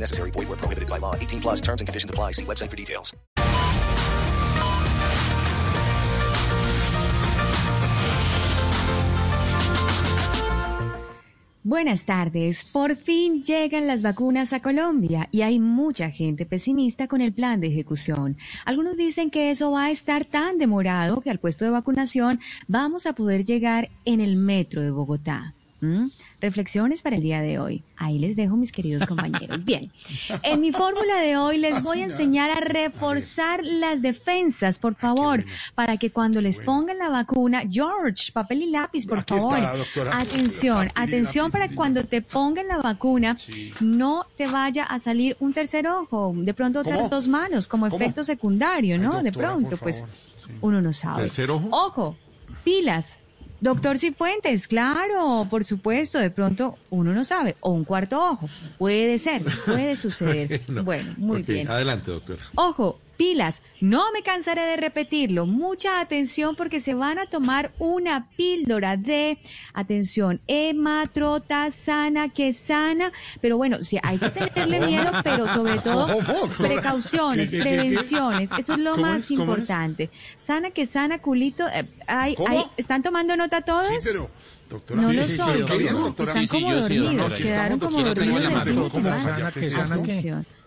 Necessary. Void where prohibited by law. 18 plus terms and conditions apply. See website for details. Buenas tardes. Por fin llegan las vacunas a Colombia y hay mucha gente pesimista con el plan de ejecución. Algunos dicen que eso va a estar tan demorado que al puesto de vacunación vamos a poder llegar en el metro de Bogotá. ¿Mm? Reflexiones para el día de hoy. Ahí les dejo, mis queridos compañeros. Bien, en mi fórmula de hoy les voy a enseñar a reforzar las defensas, por favor, para que cuando les pongan la vacuna, George, papel y lápiz, por favor. Atención, atención para sí. cuando te pongan la vacuna, no te vaya a salir un tercer ojo, de pronto otras dos manos, como efecto secundario, ¿no? de pronto, pues uno no sabe. ¿Tercer ojo? Ojo, pilas. Doctor Cifuentes, claro, por supuesto, de pronto uno no sabe, o un cuarto ojo, puede ser, puede suceder. No. Bueno, muy bien. Adelante, doctora. Ojo, pilas, no me cansaré de repetirlo, mucha atención porque se van a tomar una píldora de, atención, hematrotazana, que sana, pero bueno, sí, hay que tenerle miedo, pero sobre todo precauciones, prevenciones, eso es lo ¿Cómo más es? ¿Cómo es? importante. Sana, que sana, culito, eh, ay, ¿Cómo? ay, ¿están tomando nota todos? Sí, pero, doctora. No sí, lo sí, sí. Están como yo sí, dormidos, quedaron como dormidos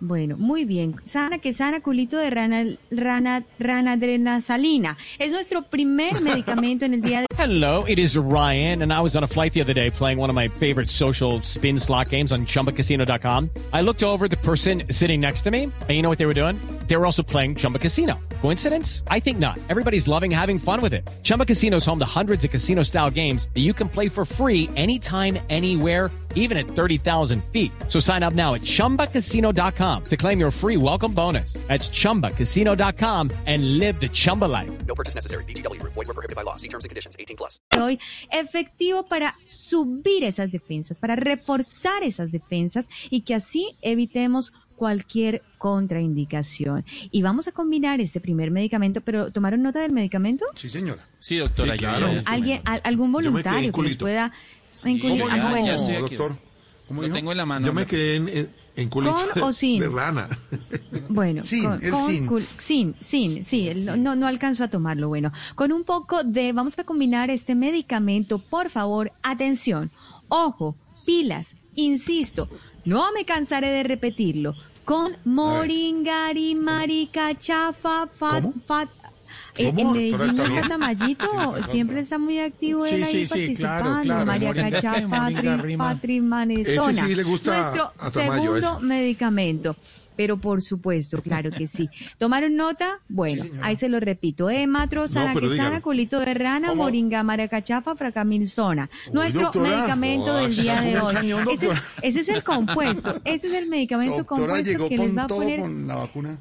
Bueno, muy bien. Sana que sana, culito de rana, rana, ranadrenasalina. Es nuestro primer medicamento en el día de Hello, it is Ryan, and I was on a flight the other day playing one of my favorite social spin slot games on chumbacasino.com. I looked over the person sitting next to me, and you know what they were doing? They were also playing Chumba Casino. Coincidence? I think not. Everybody's loving having fun with it. Chumba Casino is home to hundreds of casino style games that you can play for free anytime, anywhere even at 30,000 feet. So sign up now at ChumbaCasino.com to claim your free welcome bonus. That's ChumbaCasino.com and live the Chumba life. No purchase necessary. VGW. Void were prohibited by law. See terms and conditions. 18 plus. hoy, efectivo para subir esas defensas, para reforzar esas defensas y que así evitemos cualquier contraindicación. Y vamos a combinar este primer medicamento, pero ¿tomaron nota del medicamento? Sí, señora. Sí, doctora, Sí, claro. ya- ¿Alguien, al- algún voluntario que les culito. pueda... Sí? ¿Cómo Ah, ya- bueno. ya estoy aquí. doctor? ¿Cómo Lo dijo? tengo en la mano. Yo me quedé en, en, en culito ¿Con o de- sin? de rana. Bueno, Sin, con, el con sin. cul- sin, sin, sí, el- no, no alcanzo a tomarlo. Bueno, con un poco de, vamos a combinar este medicamento, por favor, atención, ojo, pilas, insisto, no me cansaré de repetirlo, con moringari, marica, chafa, fat, ¿Cómo? fat. eh. En Doctora, ¿está Medellín? Catamayito siempre está muy activo Sí, él ahí sí, sí, claro, participando. claro, María Cachafa. Ese sí le gusta Nuestro a Tamayo, segundo medicamento. Pero por supuesto, claro que sí. ¿Tomaron nota? Bueno, ahí se lo repito. Hematro, No, sana pero que sana, dígalo. culito de rana, ¿Cómo? moringa, maracachafa, fracamilzona. Nuestro doctora. medicamento del día de hoy. cañón, ese, es, ese es el compuesto. Ese es el medicamento Doctora compuesto llegó que les va a poner. con la vacuna.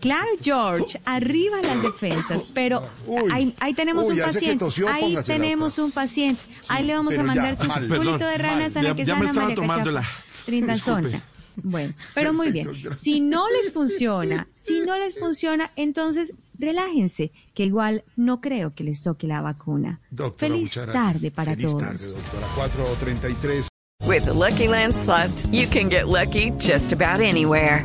Claro, George, arriba las defensas, pero Uy. ahí, ahí tenemos Uy, un paciente, tosió, ahí tenemos un paciente, ahí le vamos a ya, mandar su mal, culito perdón, de rana mal, sana ya- que ya me sana, estaba tomando la- trintazona. Bueno, pero muy bien. Si no les funciona, si no les funciona, entonces relájense, que igual no creo que les toque la vacuna. Doctora, Feliz tarde para Feliz todos. tarde, doctora. 4.33. With the Lucky Land slots, you can get lucky just about anywhere.